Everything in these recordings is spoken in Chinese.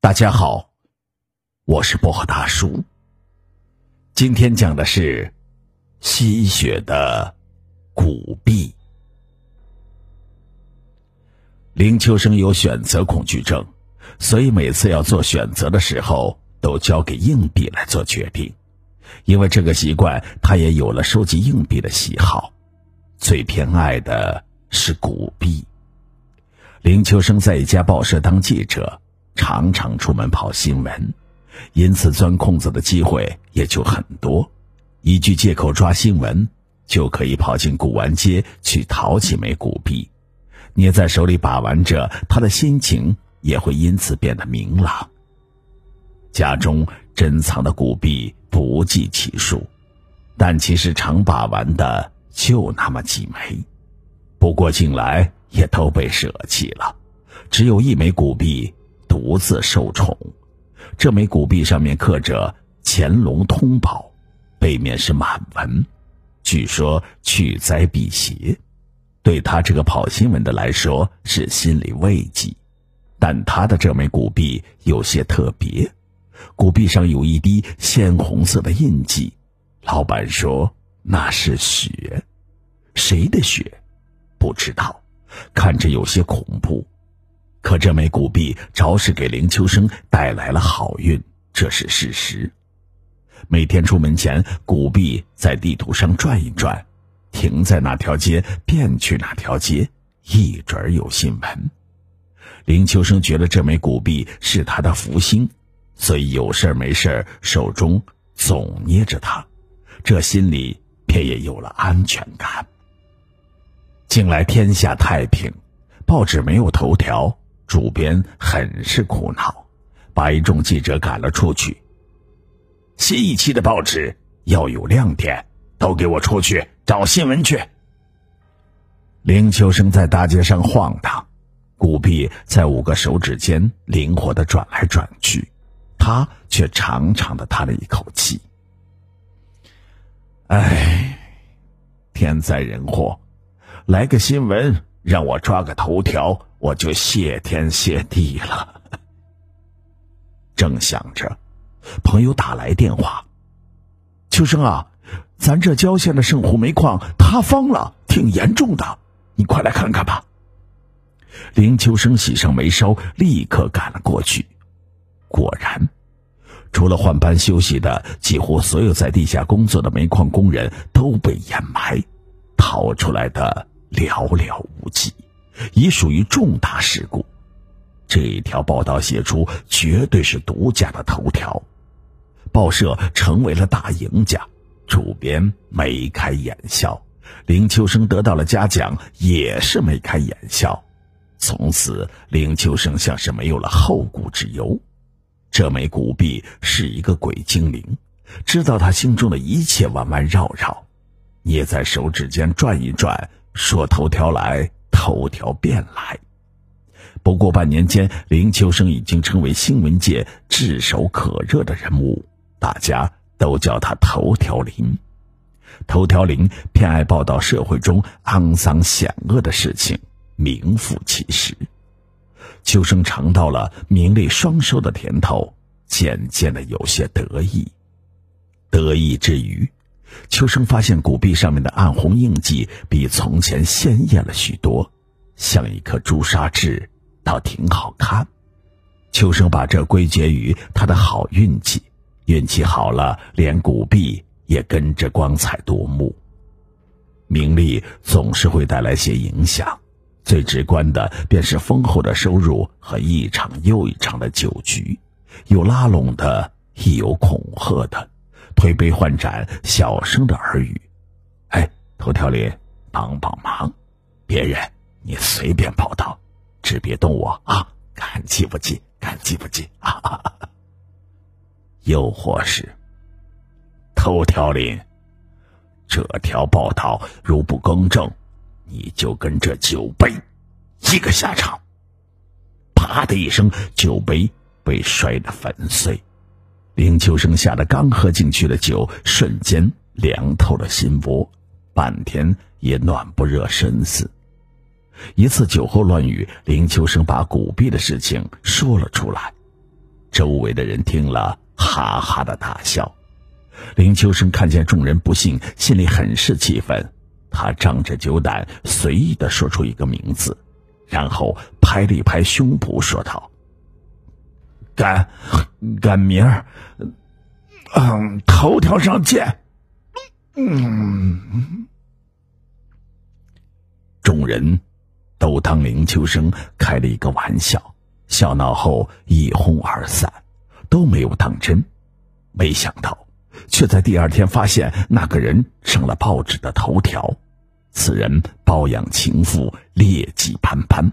大家好，我是薄荷大叔。今天讲的是吸血的古币。林秋生有选择恐惧症，所以每次要做选择的时候，都交给硬币来做决定。因为这个习惯，他也有了收集硬币的喜好，最偏爱的是古币。林秋生在一家报社当记者。常常出门跑新闻，因此钻空子的机会也就很多。一句借口抓新闻，就可以跑进古玩街去淘几枚古币，捏在手里把玩着，他的心情也会因此变得明朗。家中珍藏的古币不计其数，但其实常把玩的就那么几枚。不过近来也都被舍弃了，只有一枚古币。独自受宠，这枚古币上面刻着“乾隆通宝”，背面是满文，据说去灾辟邪。对他这个跑新闻的来说是心理慰藉。但他的这枚古币有些特别，古币上有一滴鲜红色的印记，老板说那是血，谁的血？不知道，看着有些恐怖。可这枚古币着实给林秋生带来了好运，这是事实。每天出门前，古币在地图上转一转，停在哪条街便去哪条街，一准有新闻。林秋生觉得这枚古币是他的福星，所以有事没事手中总捏着它，这心里便也有了安全感。近来天下太平，报纸没有头条。主编很是苦恼，把一众记者赶了出去。新一期的报纸要有亮点，都给我出去找新闻去。林秋生在大街上晃荡，古币在五个手指间灵活的转来转去，他却长长的叹了一口气：“哎，天灾人祸，来个新闻让我抓个头条。”我就谢天谢地了。正想着，朋友打来电话：“秋生啊，咱这郊县的圣湖煤矿塌方了，挺严重的，你快来看看吧。”林秋生喜上眉梢，立刻赶了过去。果然，除了换班休息的，几乎所有在地下工作的煤矿工人都被掩埋，逃出来的寥寥无几。已属于重大事故，这一条报道写出绝对是独家的头条，报社成为了大赢家，主编眉开眼笑，林秋生得到了嘉奖也是眉开眼笑，从此林秋生像是没有了后顾之忧。这枚古币是一个鬼精灵，知道他心中的一切弯弯绕绕，捏在手指间转一转，说头条来。头条便来，不过半年间，林秋生已经成为新闻界炙手可热的人物，大家都叫他头条林。头条林偏爱报道社会中肮脏险恶的事情，名副其实。秋生尝到了名利双收的甜头，渐渐的有些得意。得意之余。秋生发现古币上面的暗红印记比从前鲜艳了许多，像一颗朱砂痣，倒挺好看。秋生把这归结于他的好运气，运气好了，连古币也跟着光彩夺目。名利总是会带来些影响，最直观的便是丰厚的收入和一场又一场的酒局，有拉拢的，亦有恐吓的。推杯换盏，小声的耳语：“哎，头条里帮帮忙，别人你随便报道，只别动我啊！看记不记？看记不记？啊！又或是头条里这条报道如不更正，你就跟这酒杯一个下场。”啪的一声，酒杯被摔得粉碎。林秋生吓得刚喝进去的酒，瞬间凉透了心窝，半天也暖不热身子。一次酒后乱语，林秋生把古币的事情说了出来。周围的人听了哈哈的大笑。林秋生看见众人不信，心里很是气愤。他仗着酒胆，随意的说出一个名字，然后拍了一拍胸脯，说道：“赶，赶明儿，嗯，头条上见。”嗯，众人都当林秋生开了一个玩笑，笑闹后一哄而散，都没有当真。没想到。却在第二天发现那个人上了报纸的头条，此人包养情妇，劣迹斑斑。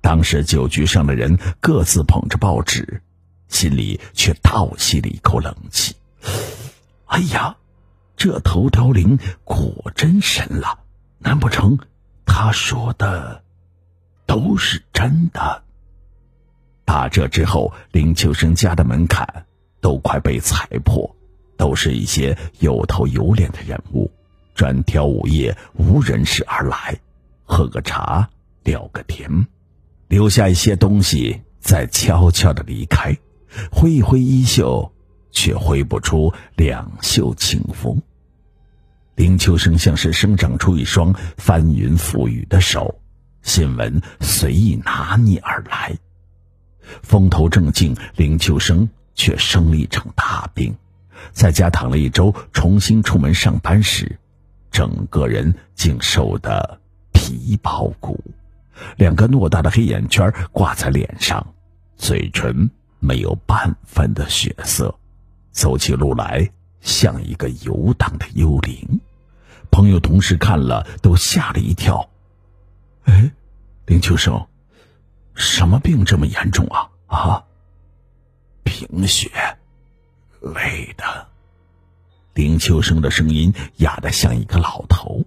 当时酒局上的人各自捧着报纸，心里却倒吸了一口冷气。哎呀，这头条灵果真神了！难不成他说的都是真的？打这之后，林秋生家的门槛都快被踩破。都是一些有头有脸的人物，专挑午夜无人时而来，喝个茶，聊个天，留下一些东西，再悄悄的离开，挥一挥衣袖，却挥不出两袖清风。林秋生像是生长出一双翻云覆雨的手，新闻随意拿捏而来，风头正劲，林秋生却生了一场大病。在家躺了一周，重新出门上班时，整个人竟瘦得皮包骨，两个偌大的黑眼圈挂在脸上，嘴唇没有半分的血色，走起路来像一个游荡的幽灵。朋友同事看了都吓了一跳。哎，林秋生，什么病这么严重啊？啊，贫血。累的，林秋生的声音哑得像一个老头。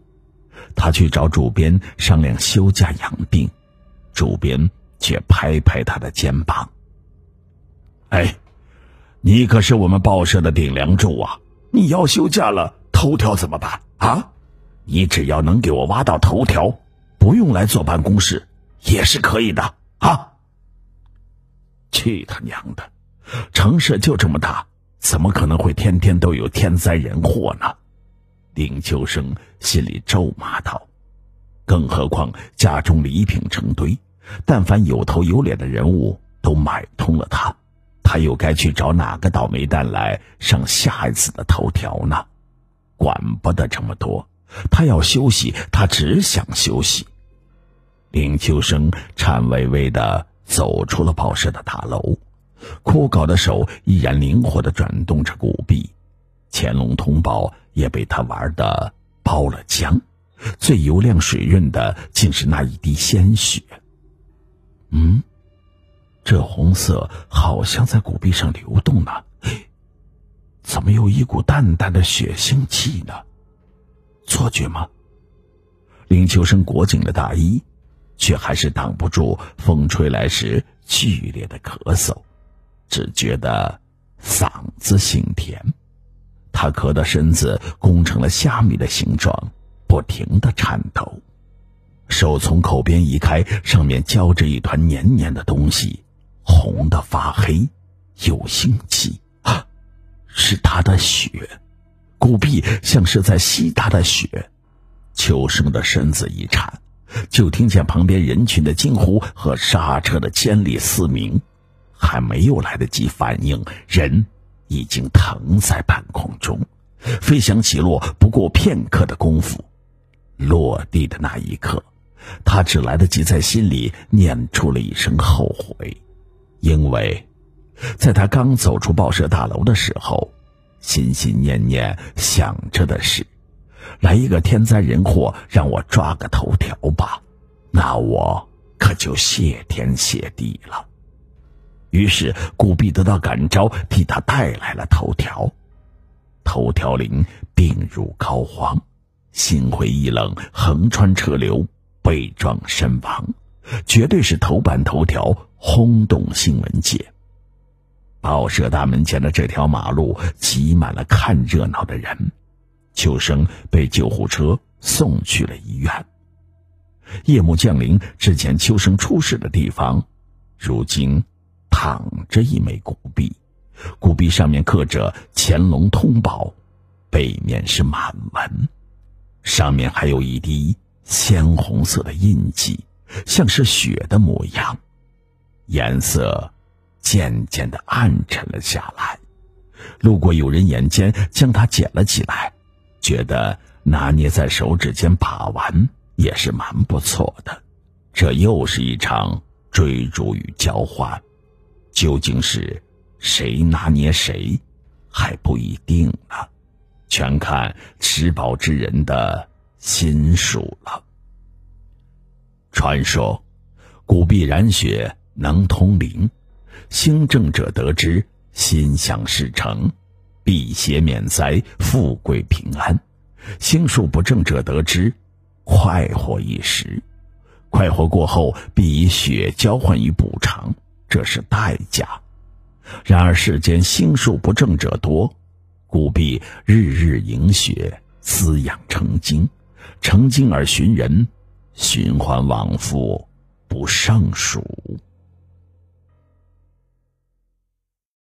他去找主编商量休假养病，主编却拍拍他的肩膀：“哎，你可是我们报社的顶梁柱啊！你要休假了，头条怎么办啊？你只要能给我挖到头条，不用来坐办公室也是可以的啊！”去他娘的，城市就这么大。怎么可能会天天都有天灾人祸呢？丁秋生心里咒骂道。更何况家中礼品成堆，但凡有头有脸的人物都买通了他，他又该去找哪个倒霉蛋来上下一次的头条呢？管不得这么多，他要休息，他只想休息。林秋生颤巍巍的走出了报社的大楼。枯槁的手依然灵活地转动着古币，乾隆通宝也被他玩得包了浆，最油亮水润的竟是那一滴鲜血。嗯，这红色好像在古币上流动呢，怎么有一股淡淡的血腥气呢？错觉吗？林秋生裹紧了大衣，却还是挡不住风吹来时剧烈的咳嗽。只觉得嗓子心甜，他咳得身子弓成了虾米的形状，不停的颤抖。手从口边移开，上面浇着一团黏黏的东西，红的发黑，有腥气啊！是他的血，古壁像是在吸他的血。秋生的身子一颤，就听见旁边人群的惊呼和刹车的尖利嘶鸣。还没有来得及反应，人已经腾在半空中，飞翔起落不过片刻的功夫。落地的那一刻，他只来得及在心里念出了一声后悔，因为，在他刚走出报社大楼的时候，心心念念想着的是，来一个天灾人祸，让我抓个头条吧，那我可就谢天谢地了。于是，古碧得到感召，替他带来了头条。头条林病入膏肓，心灰意冷，横穿车流，被撞身亡，绝对是头版头条，轰动新闻界。报社大门前的这条马路挤满了看热闹的人。秋生被救护车送去了医院。夜幕降临之前，秋生出事的地方，如今。躺着一枚古币，古币上面刻着“乾隆通宝”，背面是满文，上面还有一滴鲜红色的印记，像是雪的模样，颜色渐渐的暗沉了下来。路过有人眼尖，将它捡了起来，觉得拿捏在手指间把玩也是蛮不错的。这又是一场追逐与交换，究竟是谁拿捏谁，还不一定呢，全看持宝之人的心术了。传说，古币染血能通灵，兴正者得之。心想事成，辟邪免灾，富贵平安；心术不正者得之，快活一时。快活过后，必以血交换于补偿，这是代价。然而世间心术不正者多，故必日日饮血，滋养成精，成精而寻人，循环往复，不胜数。